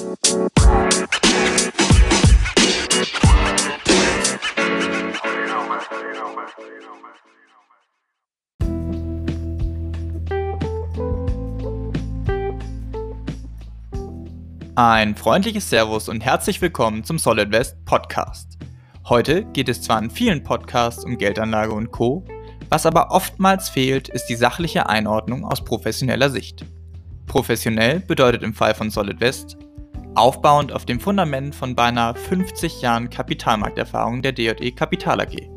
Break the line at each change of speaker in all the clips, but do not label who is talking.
Ein freundliches Servus und herzlich willkommen zum Solid West Podcast. Heute geht es zwar in vielen Podcasts um Geldanlage und Co., was aber oftmals fehlt, ist die sachliche Einordnung aus professioneller Sicht. Professionell bedeutet im Fall von Solid West aufbauend auf dem Fundament von beinahe 50 Jahren Kapitalmarkterfahrung der DJE Kapital AG.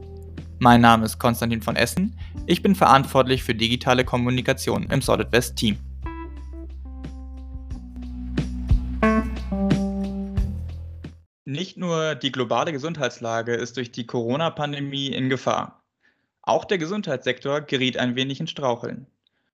Mein Name ist Konstantin von Essen, ich bin verantwortlich für digitale Kommunikation im Solid West Team. Nicht nur die globale Gesundheitslage ist durch die Corona-Pandemie in Gefahr. Auch der Gesundheitssektor geriet ein wenig in Straucheln.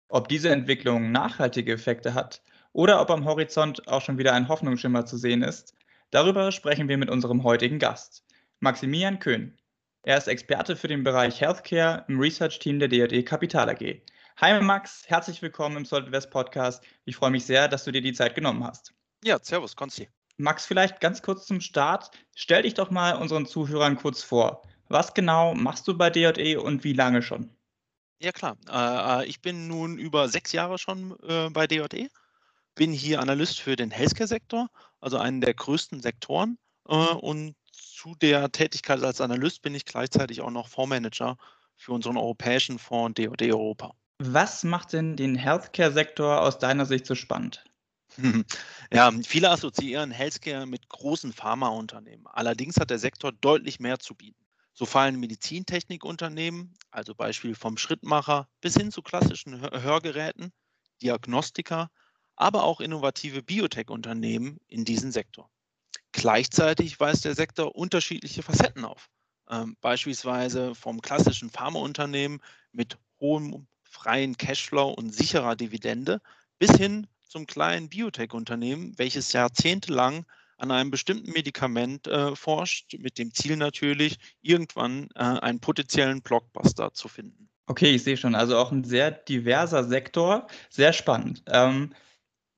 Ob diese Entwicklung nachhaltige Effekte hat oder ob am Horizont auch schon wieder ein Hoffnungsschimmer zu sehen ist, darüber sprechen wir mit unserem heutigen Gast, Maximilian Köhn. Er ist Experte für den Bereich Healthcare im Research-Team der DRD Kapital AG. Hi Max, herzlich willkommen im Solid West Podcast. Ich freue mich sehr, dass du dir die Zeit genommen hast.
Ja, servus, Konsti.
Max, vielleicht ganz kurz zum Start. Stell dich doch mal unseren Zuhörern kurz vor. Was genau machst du bei DJE und wie lange schon?
Ja, klar. Äh, äh, ich bin nun über sechs Jahre schon äh, bei DJE, bin hier Analyst für den Healthcare-Sektor, also einen der größten Sektoren. Äh, und zu der Tätigkeit als Analyst bin ich gleichzeitig auch noch Fondsmanager für unseren europäischen Fonds DOD Europa.
Was macht denn den Healthcare-Sektor aus deiner Sicht so spannend?
Ja, viele assoziieren Healthcare mit großen Pharmaunternehmen. Allerdings hat der Sektor deutlich mehr zu bieten. So fallen Medizintechnikunternehmen, also Beispiel vom Schrittmacher, bis hin zu klassischen Hörgeräten, Diagnostiker, aber auch innovative Biotech-Unternehmen in diesen Sektor. Gleichzeitig weist der Sektor unterschiedliche Facetten auf. Ähm, beispielsweise vom klassischen Pharmaunternehmen mit hohem freien Cashflow und sicherer Dividende bis hin zum kleinen Biotech-Unternehmen, welches jahrzehntelang an einem bestimmten Medikament äh, forscht, mit dem Ziel natürlich, irgendwann äh, einen potenziellen Blockbuster zu finden.
Okay, ich sehe schon. Also auch ein sehr diverser Sektor, sehr spannend. Ähm,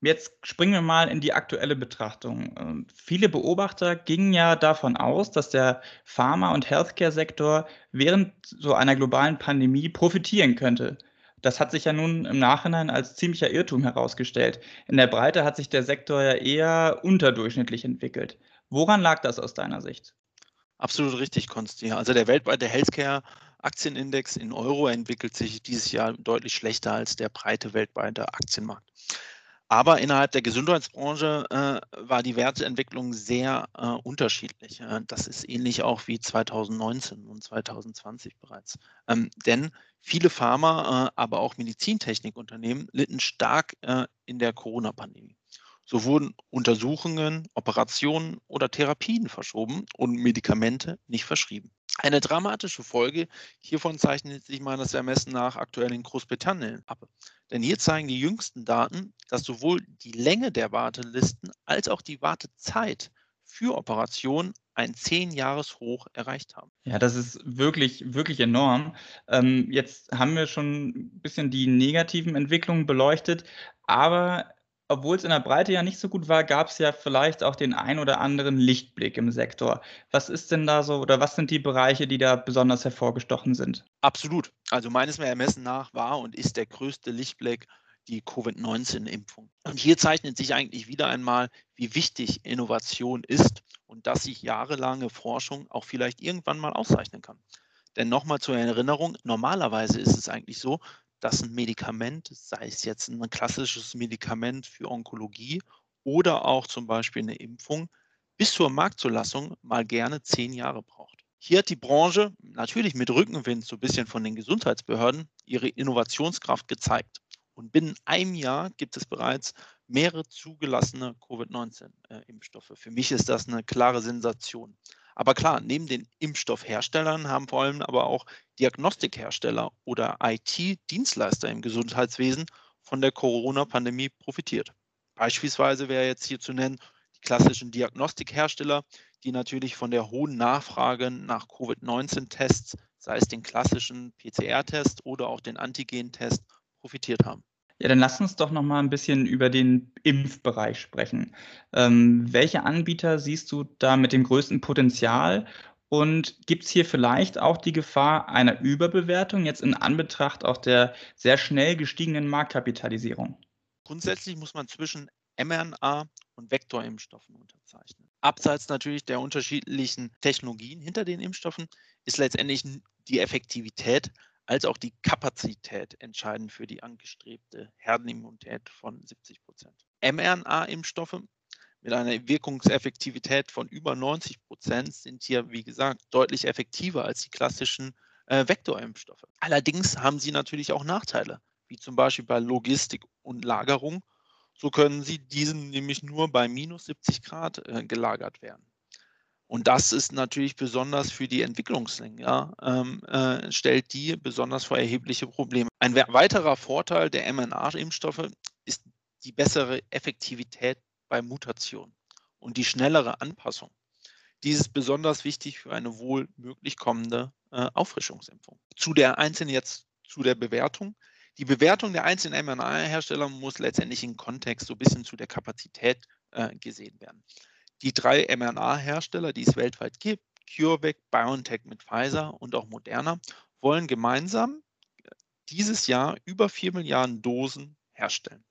jetzt springen wir mal in die aktuelle Betrachtung. Ähm, viele Beobachter gingen ja davon aus, dass der Pharma- und Healthcare-Sektor während so einer globalen Pandemie profitieren könnte. Das hat sich ja nun im Nachhinein als ziemlicher Irrtum herausgestellt. In der Breite hat sich der Sektor ja eher unterdurchschnittlich entwickelt. Woran lag das aus deiner Sicht?
Absolut richtig, Konsti. Also der weltweite Healthcare-Aktienindex in Euro entwickelt sich dieses Jahr deutlich schlechter als der breite weltweite Aktienmarkt. Aber innerhalb der Gesundheitsbranche äh, war die Wertentwicklung sehr äh, unterschiedlich. Das ist ähnlich auch wie 2019 und 2020 bereits. Ähm, denn viele Pharma, äh, aber auch Medizintechnikunternehmen litten stark äh, in der Corona-Pandemie. So wurden Untersuchungen, Operationen oder Therapien verschoben und Medikamente nicht verschrieben. Eine dramatische Folge hiervon zeichnet sich meines Ermessens nach aktuell in Großbritannien ab. Denn hier zeigen die jüngsten Daten, dass sowohl die Länge der Wartelisten als auch die Wartezeit für Operationen ein 10-Jahres-Hoch erreicht haben.
Ja, das ist wirklich, wirklich enorm. Ähm, jetzt haben wir schon ein bisschen die negativen Entwicklungen beleuchtet, aber obwohl es in der Breite ja nicht so gut war, gab es ja vielleicht auch den ein oder anderen Lichtblick im Sektor. Was ist denn da so oder was sind die Bereiche, die da besonders hervorgestochen sind?
Absolut. Also meines Ermessens nach war und ist der größte Lichtblick die Covid-19-Impfung. Und hier zeichnet sich eigentlich wieder einmal, wie wichtig Innovation ist und dass sich jahrelange Forschung auch vielleicht irgendwann mal auszeichnen kann. Denn nochmal zur Erinnerung, normalerweise ist es eigentlich so, dass ein Medikament, sei es jetzt ein klassisches Medikament für Onkologie oder auch zum Beispiel eine Impfung, bis zur Marktzulassung mal gerne zehn Jahre braucht. Hier hat die Branche natürlich mit Rückenwind so ein bisschen von den Gesundheitsbehörden ihre Innovationskraft gezeigt. Und binnen einem Jahr gibt es bereits mehrere zugelassene Covid-19-Impfstoffe. Für mich ist das eine klare Sensation. Aber klar, neben den Impfstoffherstellern haben vor allem aber auch Diagnostikhersteller oder IT-Dienstleister im Gesundheitswesen von der Corona-Pandemie profitiert. Beispielsweise wäre jetzt hier zu nennen die klassischen Diagnostikhersteller, die natürlich von der hohen Nachfrage nach Covid-19-Tests, sei es den klassischen PCR-Test oder auch den Antigen-Test, profitiert haben.
Ja, dann lass uns doch noch mal ein bisschen über den Impfbereich sprechen. Ähm, welche Anbieter siehst du da mit dem größten Potenzial? Und gibt es hier vielleicht auch die Gefahr einer Überbewertung jetzt in Anbetracht auch der sehr schnell gestiegenen Marktkapitalisierung?
Grundsätzlich muss man zwischen mRNA und Vektorimpfstoffen unterzeichnen. Abseits natürlich der unterschiedlichen Technologien hinter den Impfstoffen ist letztendlich die Effektivität als auch die Kapazität entscheidend für die angestrebte Herdenimmunität von 70 Prozent. mRNA-Impfstoffe mit einer Wirkungseffektivität von über 90 Prozent sind hier, wie gesagt, deutlich effektiver als die klassischen äh, Vektorimpfstoffe. Allerdings haben sie natürlich auch Nachteile, wie zum Beispiel bei Logistik und Lagerung. So können sie diesen nämlich nur bei minus 70 Grad äh, gelagert werden. Und das ist natürlich besonders für die Entwicklungsländer, ähm, äh, stellt die besonders vor erhebliche Probleme. Ein weiterer Vorteil der mRNA-Impfstoffe ist die bessere Effektivität bei Mutationen und die schnellere Anpassung. Dies ist besonders wichtig für eine wohl möglich kommende äh, Auffrischungsimpfung. Zu der einzelnen jetzt zu der Bewertung. Die Bewertung der einzelnen mRNA-Hersteller muss letztendlich im Kontext so ein bisschen zu der Kapazität äh, gesehen werden die drei mRNA-Hersteller, die es weltweit gibt, CureVac, BioNTech mit Pfizer und auch Moderna, wollen gemeinsam äh, dieses Jahr über 4 Milliarden Dosen herstellen.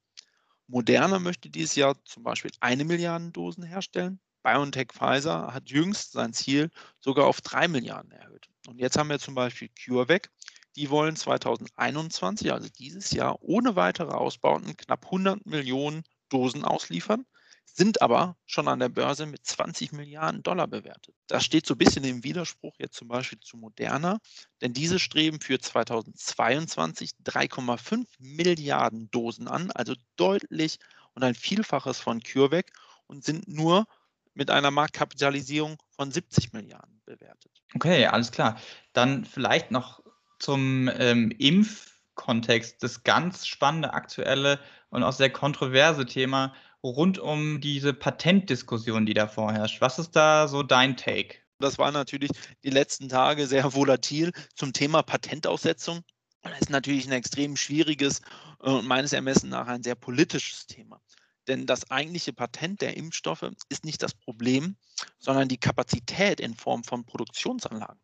Moderna möchte dieses Jahr zum Beispiel eine Milliarde Dosen herstellen. BioNTech Pfizer hat jüngst sein Ziel sogar auf 3 Milliarden erhöht. Und jetzt haben wir zum Beispiel CureVac. Die wollen 2021, also dieses Jahr, ohne weitere Ausbauten knapp 100 Millionen Dosen ausliefern sind aber schon an der Börse mit 20 Milliarden Dollar bewertet. Das steht so ein bisschen im Widerspruch jetzt zum Beispiel zu Moderna, denn diese streben für 2022 3,5 Milliarden Dosen an, also deutlich und ein Vielfaches von CureVac und sind nur mit einer Marktkapitalisierung von 70 Milliarden bewertet.
Okay, alles klar. Dann vielleicht noch zum ähm, Impfkontext, das ganz spannende aktuelle und auch sehr kontroverse Thema rund um diese Patentdiskussion, die da vorherrscht. Was ist da so dein Take?
Das war natürlich die letzten Tage sehr volatil zum Thema Patentaussetzung. Das ist natürlich ein extrem schwieriges und meines Ermessens nach ein sehr politisches Thema. Denn das eigentliche Patent der Impfstoffe ist nicht das Problem, sondern die Kapazität in Form von Produktionsanlagen.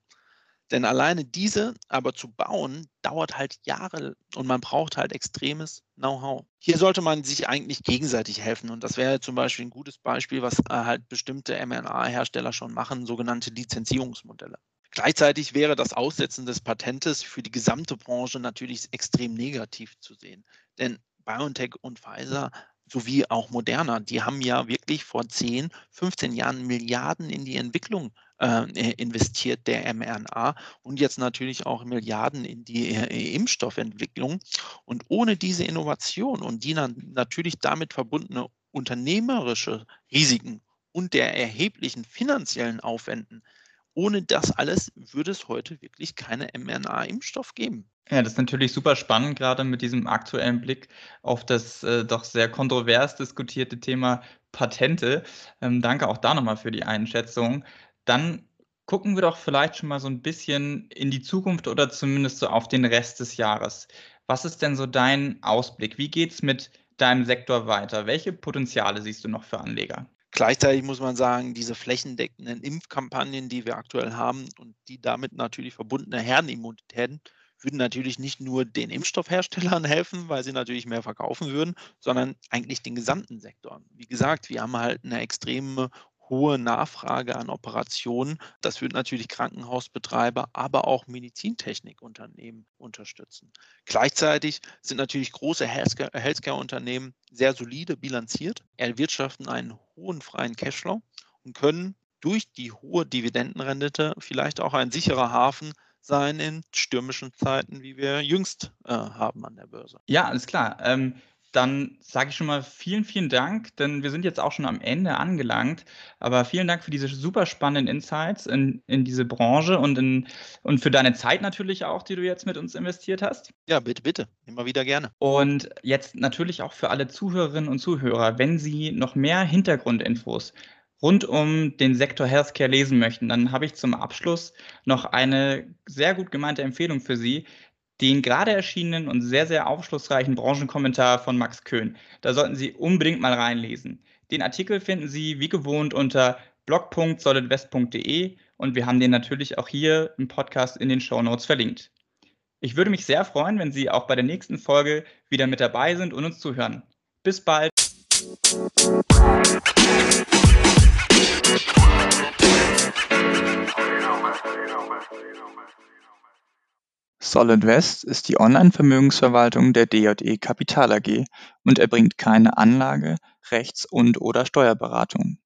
Denn alleine diese aber zu bauen, dauert halt Jahre und man braucht halt extremes Know-how. Hier sollte man sich eigentlich gegenseitig helfen und das wäre zum Beispiel ein gutes Beispiel, was äh, halt bestimmte mRNA-Hersteller schon machen, sogenannte Lizenzierungsmodelle. Gleichzeitig wäre das Aussetzen des Patentes für die gesamte Branche natürlich extrem negativ zu sehen. Denn BioNTech und Pfizer sowie auch Moderna, die haben ja wirklich vor 10, 15 Jahren Milliarden in die Entwicklung äh, investiert, der mRNA, und jetzt natürlich auch Milliarden in die äh, Impfstoffentwicklung. Und ohne diese Innovation und die natürlich damit verbundene unternehmerische Risiken und der erheblichen finanziellen Aufwänden, ohne das alles würde es heute wirklich keine mRNA-Impfstoff geben.
Ja, das ist natürlich super spannend, gerade mit diesem aktuellen Blick auf das äh, doch sehr kontrovers diskutierte Thema Patente. Ähm, danke auch da nochmal für die Einschätzung. Dann gucken wir doch vielleicht schon mal so ein bisschen in die Zukunft oder zumindest so auf den Rest des Jahres. Was ist denn so dein Ausblick? Wie geht es mit deinem Sektor weiter? Welche Potenziale siehst du noch für Anleger?
Gleichzeitig muss man sagen, diese flächendeckenden Impfkampagnen, die wir aktuell haben und die damit natürlich verbundene Herdenimmunitäten, würden natürlich nicht nur den Impfstoffherstellern helfen, weil sie natürlich mehr verkaufen würden, sondern eigentlich den gesamten Sektor. Wie gesagt, wir haben halt eine extreme hohe Nachfrage an Operationen. Das wird natürlich Krankenhausbetreiber, aber auch Medizintechnikunternehmen unterstützen. Gleichzeitig sind natürlich große Healthcare-Unternehmen sehr solide bilanziert, erwirtschaften einen hohen freien Cashflow und können durch die hohe Dividendenrendite vielleicht auch ein sicherer Hafen sein in stürmischen Zeiten, wie wir jüngst äh, haben an der Börse.
Ja, alles klar. Ähm, dann sage ich schon mal vielen, vielen Dank, denn wir sind jetzt auch schon am Ende angelangt. Aber vielen Dank für diese super spannenden Insights in, in diese Branche und, in, und für deine Zeit natürlich auch, die du jetzt mit uns investiert hast.
Ja, bitte, bitte. Immer wieder gerne.
Und jetzt natürlich auch für alle Zuhörerinnen und Zuhörer, wenn Sie noch mehr Hintergrundinfos rund um den Sektor Healthcare lesen möchten, dann habe ich zum Abschluss noch eine sehr gut gemeinte Empfehlung für Sie. Den gerade erschienenen und sehr, sehr aufschlussreichen Branchenkommentar von Max Köhn. Da sollten Sie unbedingt mal reinlesen. Den Artikel finden Sie wie gewohnt unter blog.solidwest.de und wir haben den natürlich auch hier im Podcast in den Show Notes verlinkt. Ich würde mich sehr freuen, wenn Sie auch bei der nächsten Folge wieder mit dabei sind und uns zuhören. Bis bald. Solid West ist die Online-Vermögensverwaltung der DJE Kapital AG und erbringt keine Anlage-, Rechts- und/oder Steuerberatung.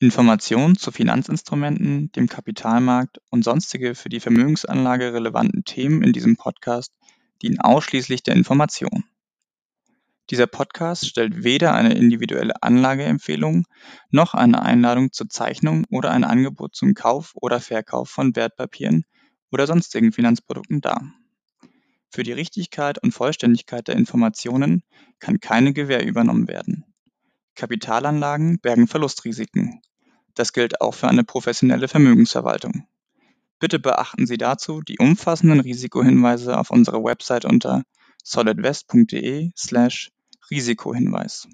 Informationen zu Finanzinstrumenten, dem Kapitalmarkt und sonstige für die Vermögensanlage relevanten Themen in diesem Podcast dienen ausschließlich der Information. Dieser Podcast stellt weder eine individuelle Anlageempfehlung noch eine Einladung zur Zeichnung oder ein Angebot zum Kauf oder Verkauf von Wertpapieren oder sonstigen Finanzprodukten dar. Für die Richtigkeit und Vollständigkeit der Informationen kann keine Gewähr übernommen werden. Kapitalanlagen bergen Verlustrisiken. Das gilt auch für eine professionelle Vermögensverwaltung. Bitte beachten Sie dazu die umfassenden Risikohinweise auf unserer Website unter solidwest.de/risikohinweis.